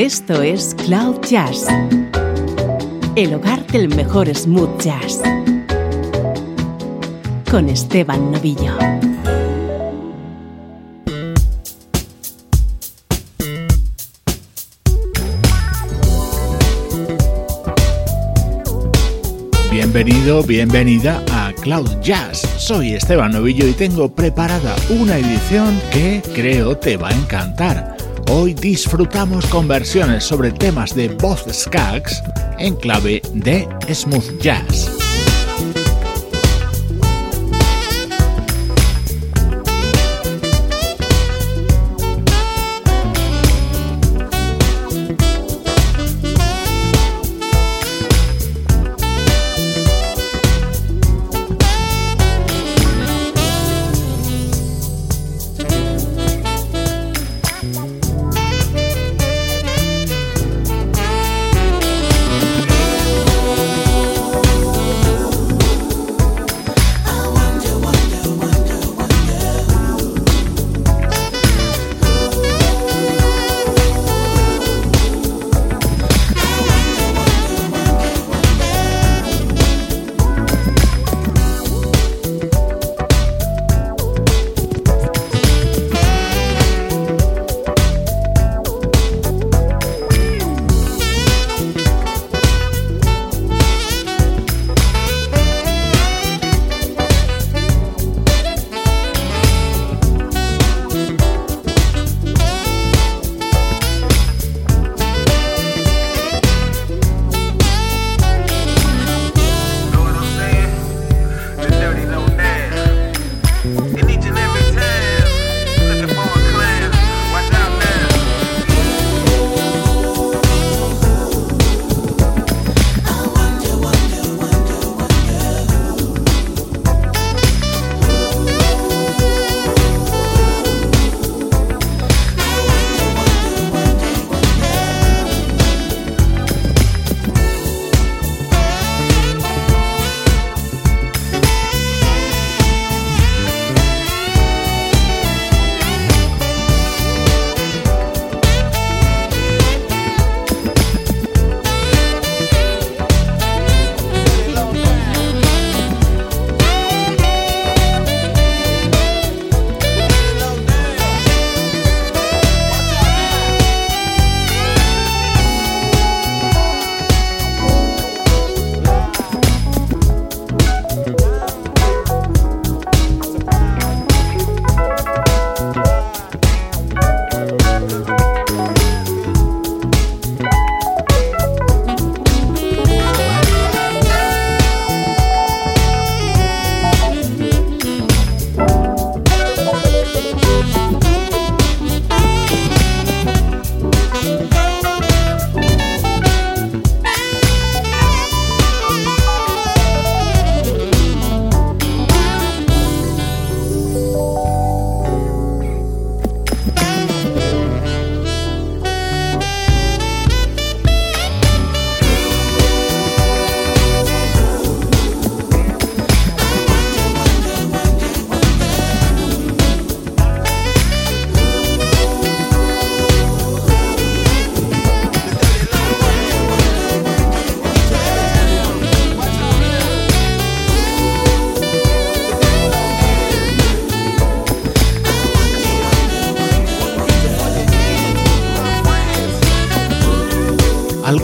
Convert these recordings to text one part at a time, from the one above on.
Esto es Cloud Jazz, el hogar del mejor smooth jazz, con Esteban Novillo. Bienvenido, bienvenida a Cloud Jazz. Soy Esteban Novillo y tengo preparada una edición que creo te va a encantar. Hoy disfrutamos conversiones sobre temas de voz Skaggs en clave de smooth jazz.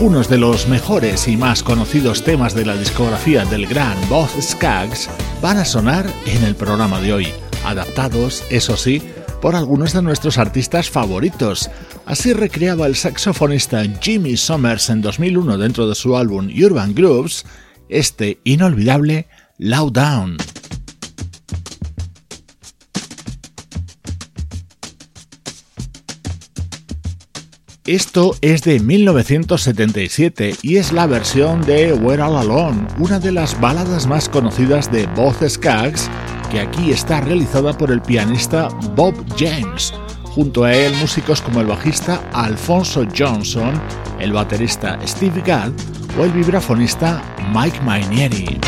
Algunos de los mejores y más conocidos temas de la discografía del gran Boz Skaggs van a sonar en el programa de hoy, adaptados, eso sí, por algunos de nuestros artistas favoritos. Así recreaba el saxofonista Jimmy Summers en 2001 dentro de su álbum Urban Grooves este inolvidable Loud Down. Esto es de 1977 y es la versión de We're All Alone, una de las baladas más conocidas de Both Skaggs, que aquí está realizada por el pianista Bob James. Junto a él, músicos como el bajista Alfonso Johnson, el baterista Steve Gadd o el vibrafonista Mike Mainieri.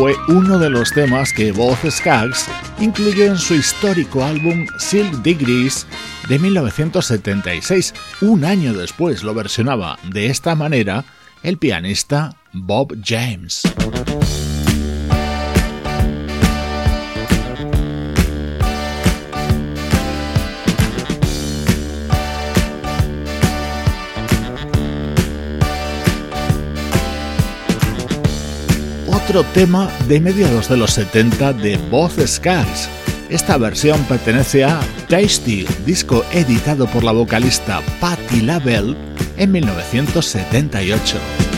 Fue uno de los temas que Boz Skaggs incluyó en su histórico álbum Silk Degrees de 1976. Un año después lo versionaba de esta manera el pianista Bob James. Otro tema de mediados de los 70 de Both Skies. Esta versión pertenece a Tasty, disco editado por la vocalista Patti LaBelle en 1978.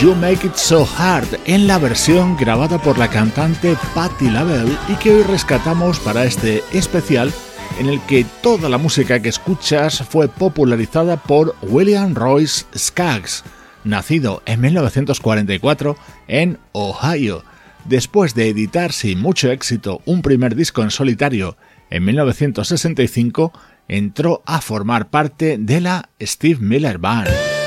You Make It So Hard en la versión grabada por la cantante Patti LaBelle y que hoy rescatamos para este especial en el que toda la música que escuchas fue popularizada por William Royce Skaggs, nacido en 1944 en Ohio. Después de editar sin mucho éxito un primer disco en solitario en 1965, entró a formar parte de la Steve Miller Band.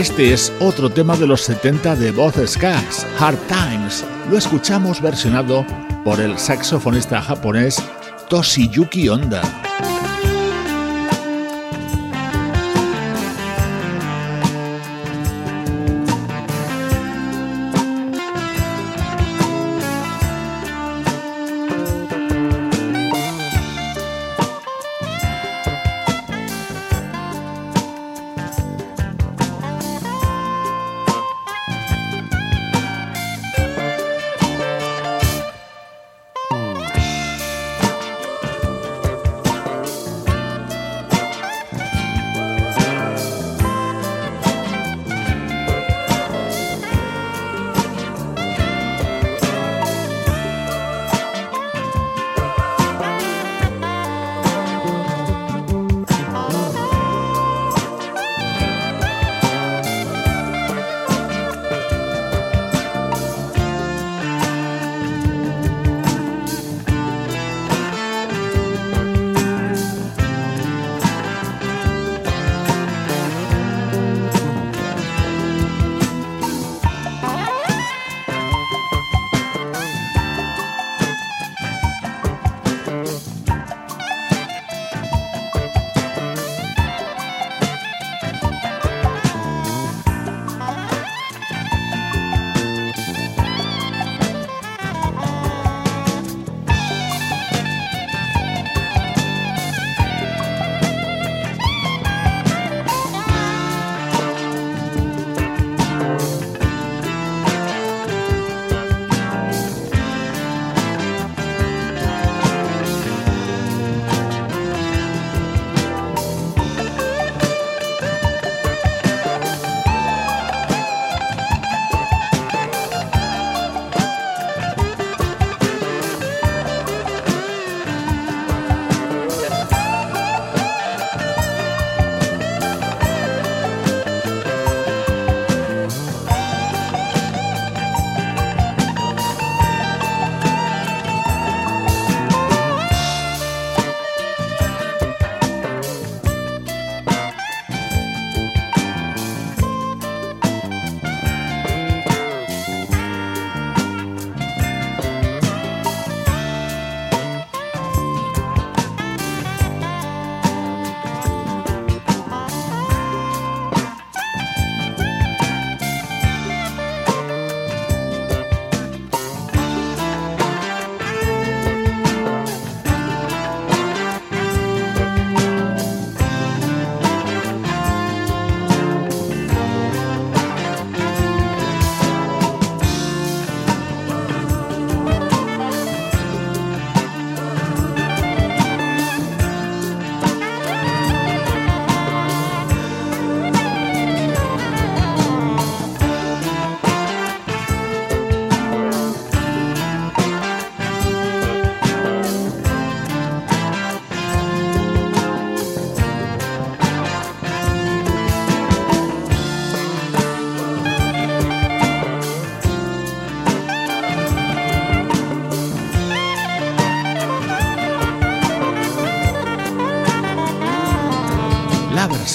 Este es otro tema de los 70 de Voz Skaggs, Hard Times. Lo escuchamos versionado por el saxofonista japonés Toshiyuki Honda.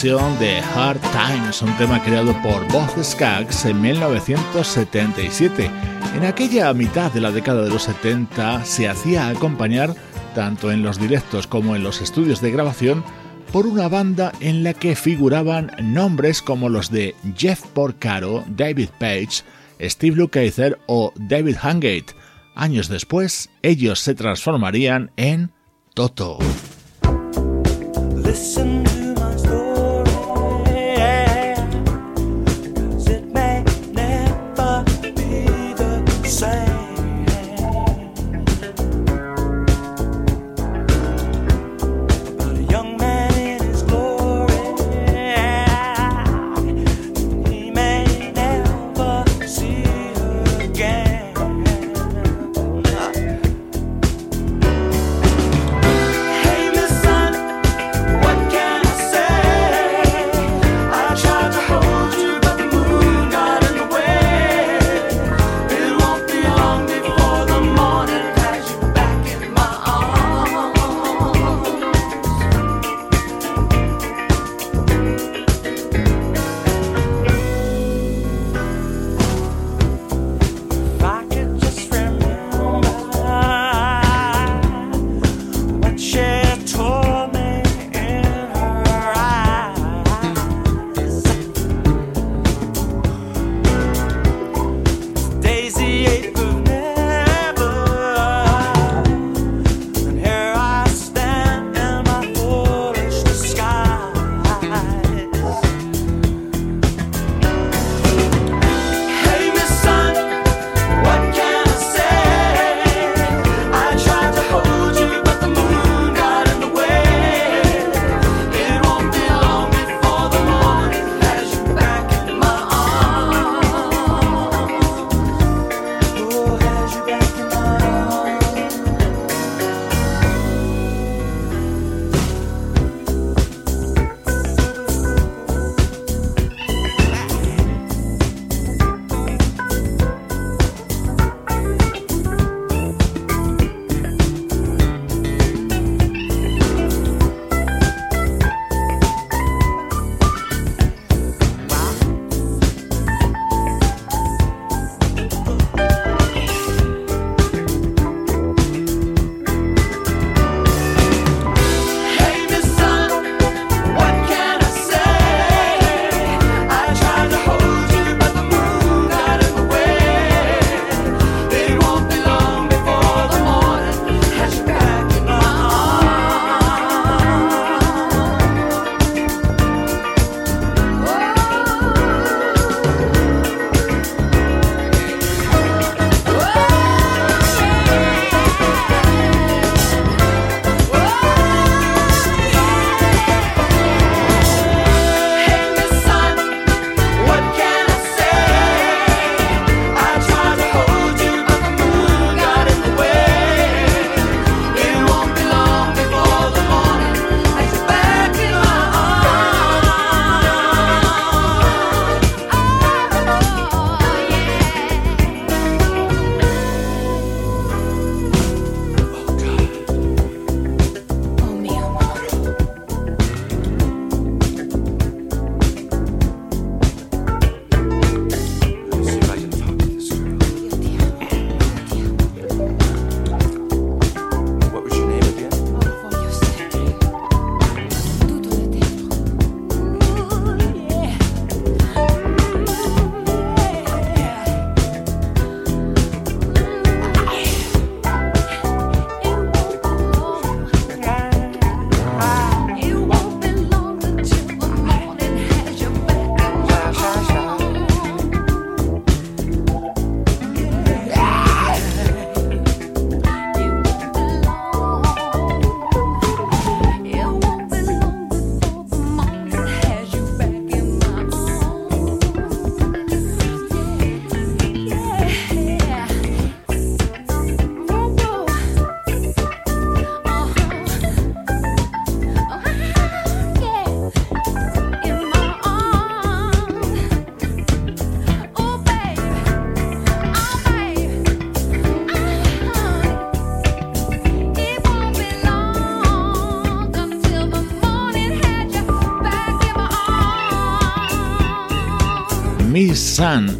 De Hard Times, un tema creado por Bob Skaggs en 1977. En aquella mitad de la década de los 70 se hacía acompañar, tanto en los directos como en los estudios de grabación, por una banda en la que figuraban nombres como los de Jeff Porcaro, David Page, Steve Lukather o David Hangate. Años después, ellos se transformarían en Toto.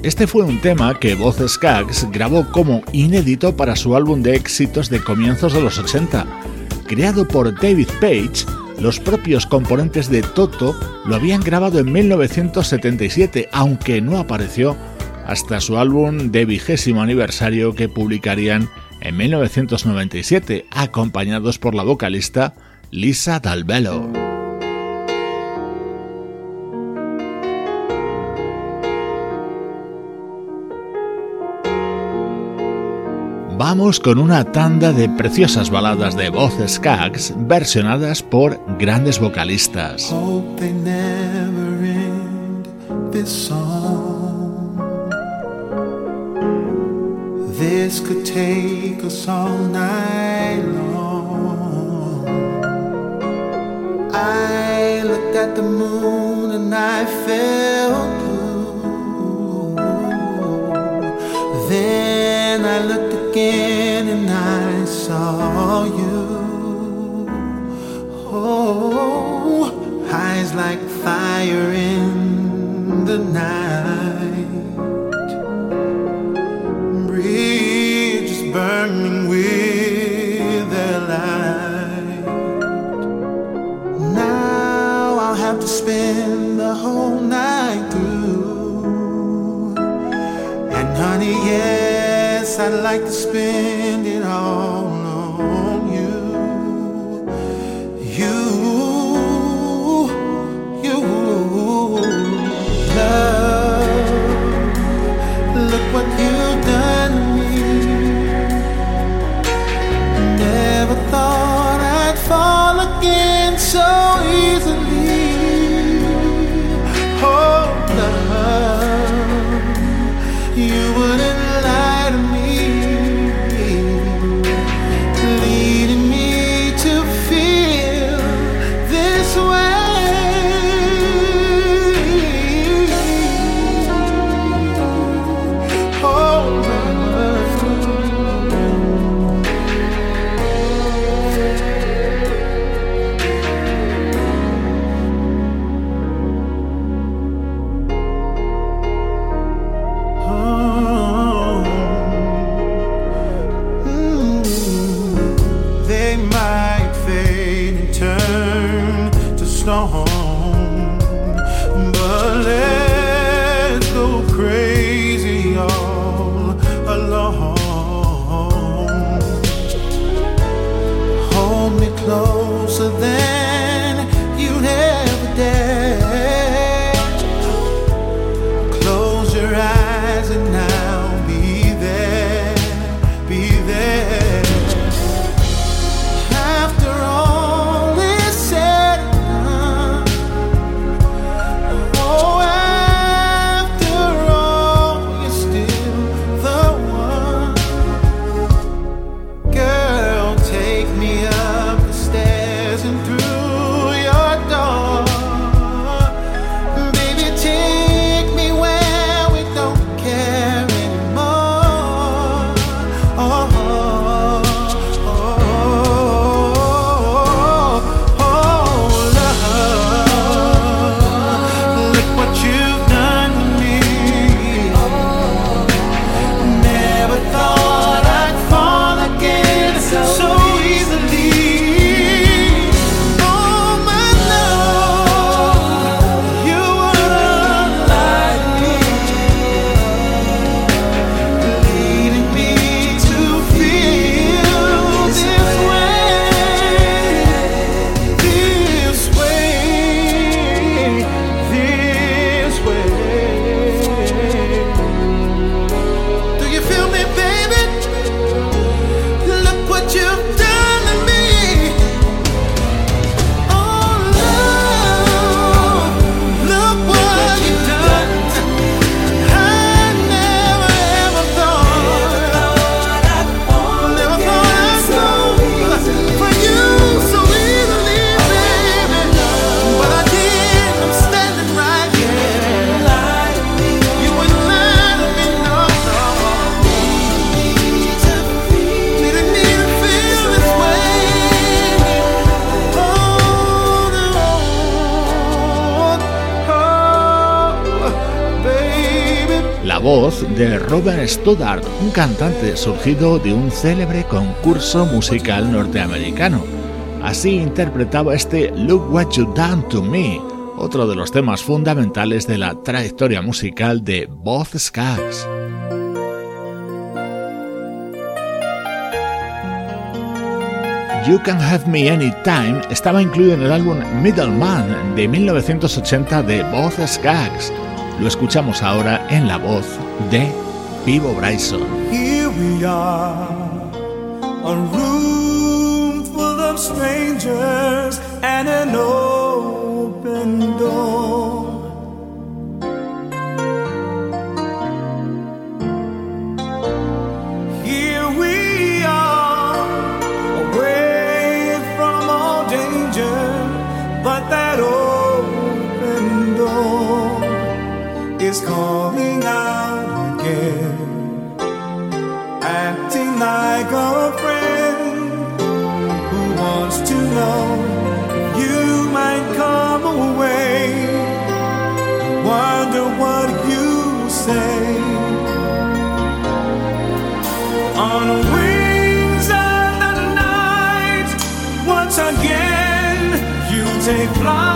Este fue un tema que Voz Skaggs grabó como inédito para su álbum de éxitos de comienzos de los 80. Creado por David Page, los propios componentes de Toto lo habían grabado en 1977, aunque no apareció hasta su álbum de vigésimo aniversario que publicarían en 1997, acompañados por la vocalista Lisa Dalbello. Vamos con una tanda de preciosas baladas de voces Skaggs versionadas por grandes vocalistas. This could take us all night long. I looked at the moon and I felt blue. Then I looked again and I saw you. Oh, eyes like fire in the night. Bridges burning with their light. Now I'll have to spend the whole night through. And honey, yes, I'd like to sleeping. Robin Stoddard, un cantante surgido de un célebre concurso musical norteamericano. Así interpretaba este Look What You Done to Me, otro de los temas fundamentales de la trayectoria musical de Both Skaggs. You Can Have Me Anytime estaba incluido en el álbum Middleman de 1980 de Both Skaggs. Lo escuchamos ahora en la voz de Vivo Bryson. Here we are, a room full of strangers and an open door. Take flight,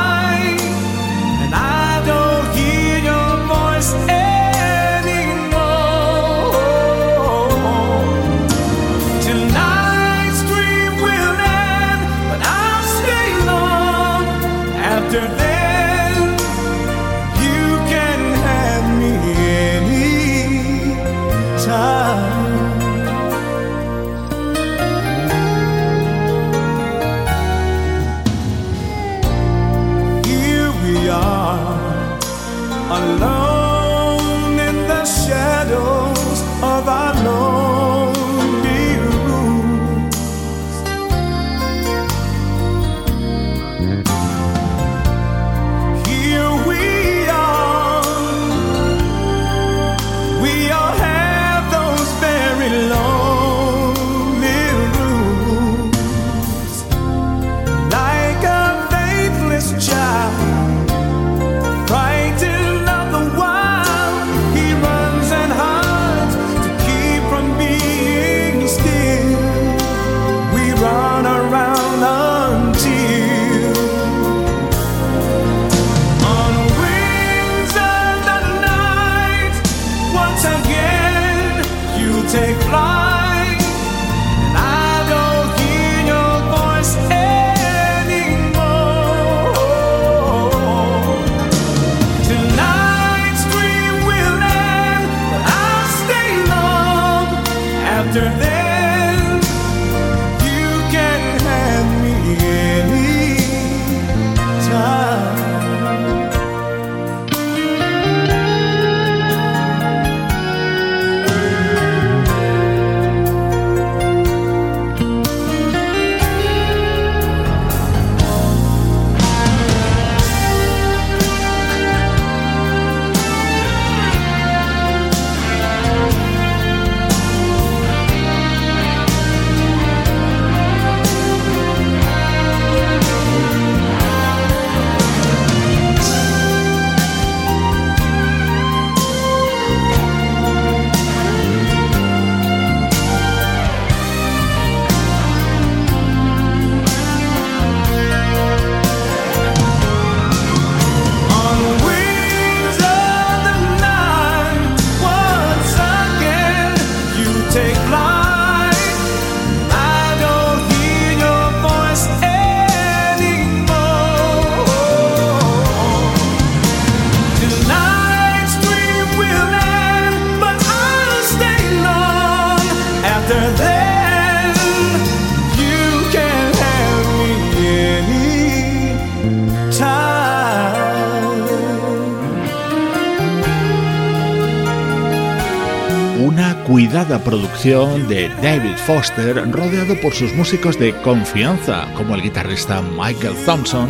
cuidada producción de David Foster rodeado por sus músicos de confianza como el guitarrista Michael Thompson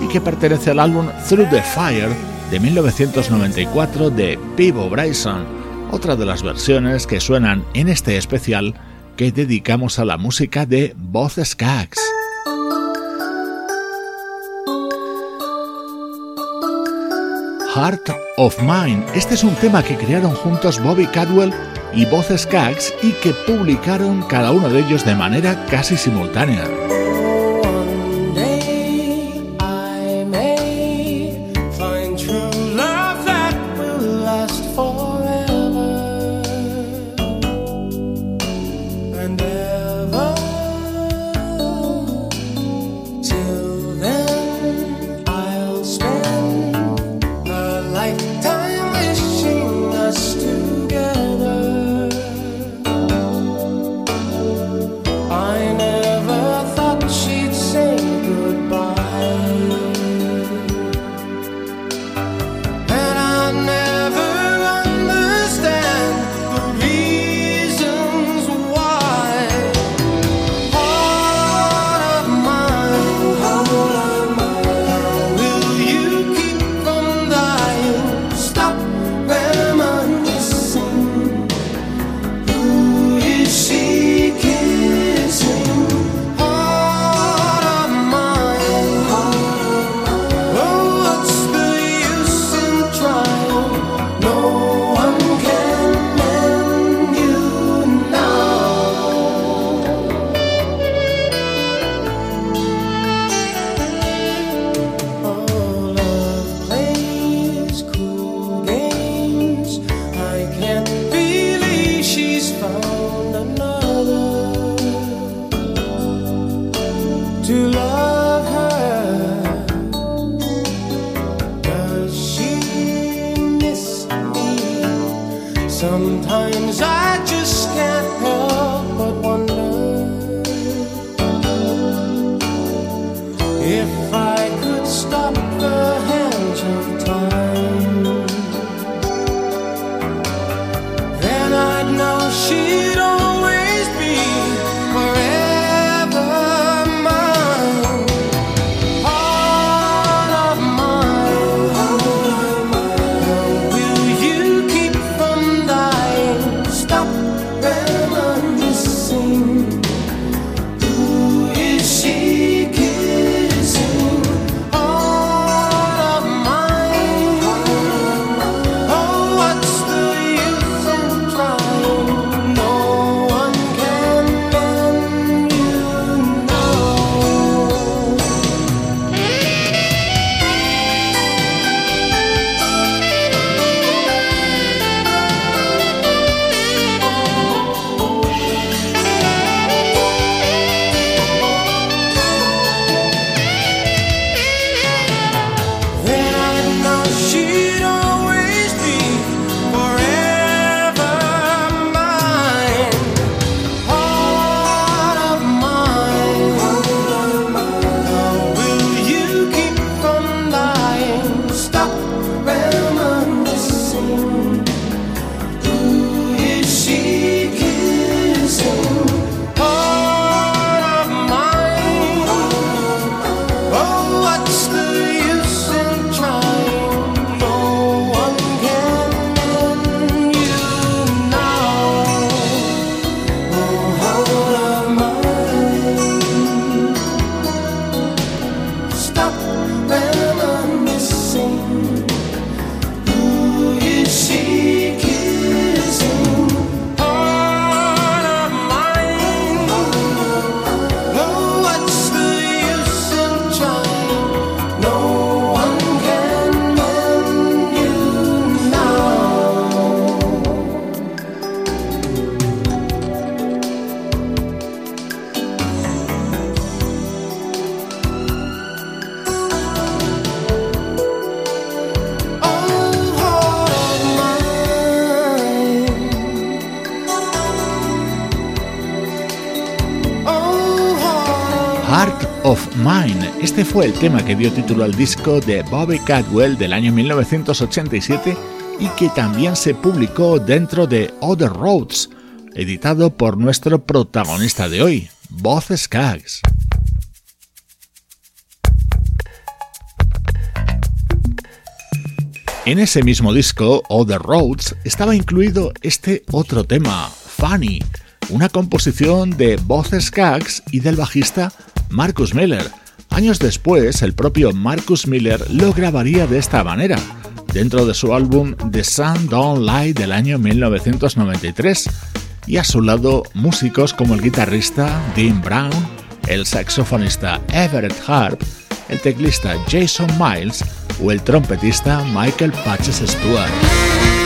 y que pertenece al álbum Through the Fire de 1994 de Pivo Bryson, otra de las versiones que suenan en este especial que dedicamos a la música de Both Skaggs. Heart of Mine. Este es un tema que crearon juntos Bobby Cadwell y Voces Cags y que publicaron cada uno de ellos de manera casi simultánea. Fue el tema que dio título al disco de Bobby Cadwell del año 1987 y que también se publicó dentro de Other Roads, editado por nuestro protagonista de hoy, Boz Skaggs. En ese mismo disco, Other Roads, estaba incluido este otro tema, Funny, una composición de Boz Skaggs y del bajista Marcus Miller Años después, el propio Marcus Miller lo grabaría de esta manera, dentro de su álbum The Sun Don't Lie del año 1993, y a su lado músicos como el guitarrista Dean Brown, el saxofonista Everett Harp, el teclista Jason Miles o el trompetista Michael Patches Stewart.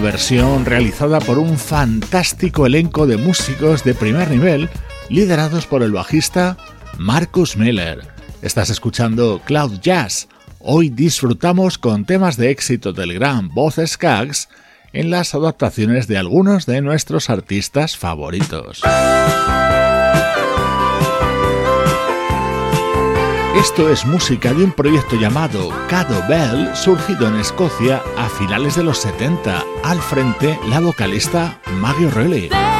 Versión realizada por un fantástico elenco de músicos de primer nivel liderados por el bajista Marcus Miller. Estás escuchando Cloud Jazz. Hoy disfrutamos con temas de éxito del gran Voz Skaggs en las adaptaciones de algunos de nuestros artistas favoritos. Esto es música de un proyecto llamado Cado Bell, surgido en Escocia a finales de los 70. Al frente, la vocalista Maggie O'Reilly.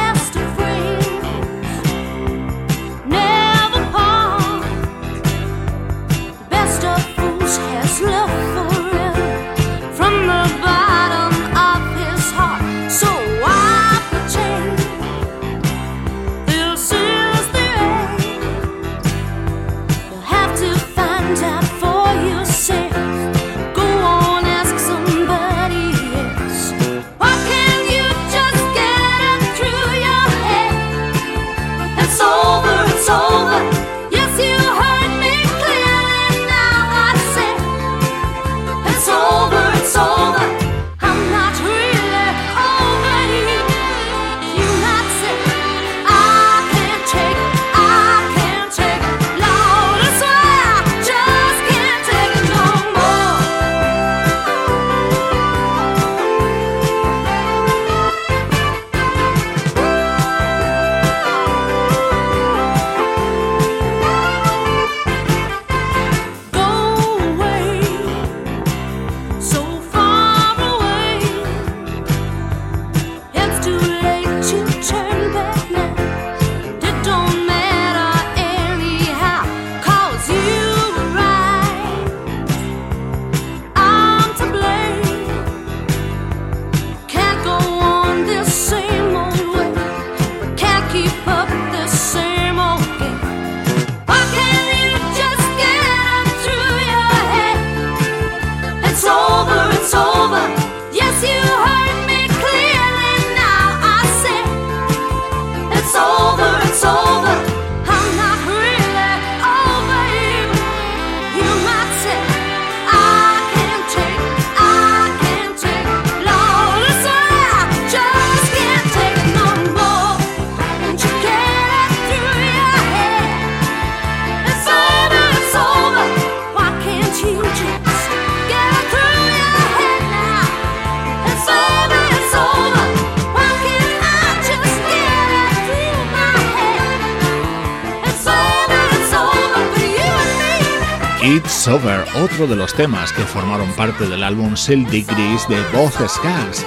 Otro de los temas que formaron parte del álbum Seal Degrees de Both Scars.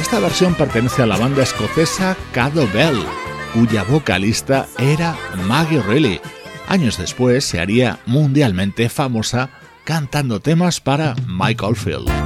Esta versión pertenece a la banda escocesa Cado Bell, cuya vocalista era Maggie Reilly. Años después se haría mundialmente famosa cantando temas para Michael Field.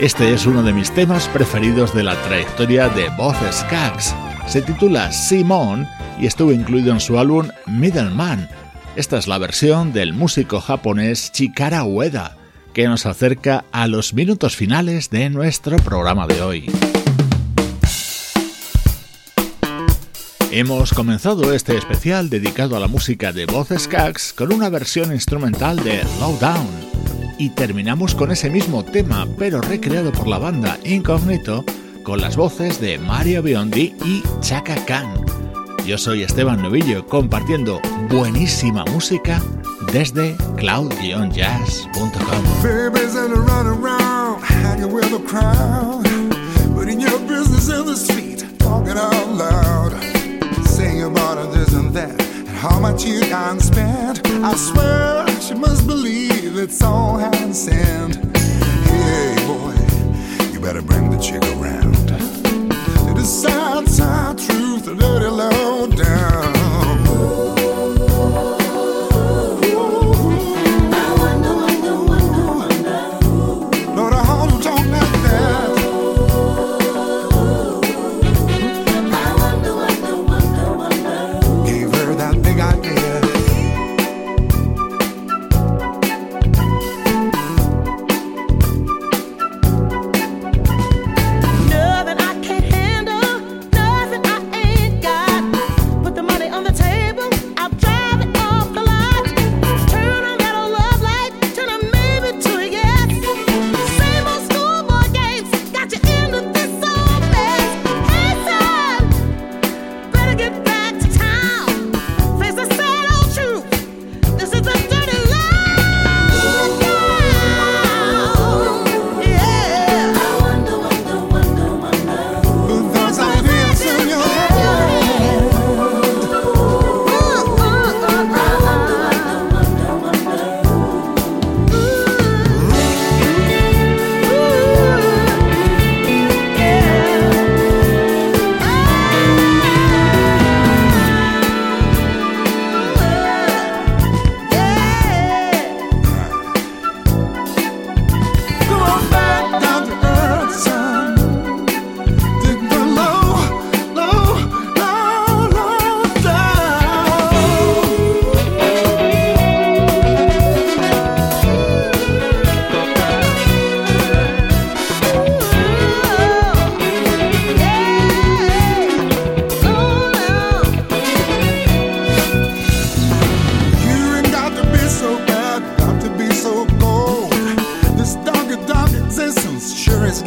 Este es uno de mis temas preferidos de la trayectoria de Boz Skaggs. Se titula Simon y estuvo incluido en su álbum Middleman. Esta es la versión del músico japonés Chikara Ueda, que nos acerca a los minutos finales de nuestro programa de hoy. Hemos comenzado este especial dedicado a la música de Boz Skaggs con una versión instrumental de Lowdown y terminamos con ese mismo tema, pero recreado por la banda Incognito, con las voces de Mario Biondi y Chaka Khan. Yo soy Esteban Novillo, compartiendo buenísima música desde cloud-jazz.com. how much you can spend. I swear she must believe it's all hand and sand. Hey boy, you better bring the chick around to the sad, sad truth, a little low down.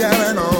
got an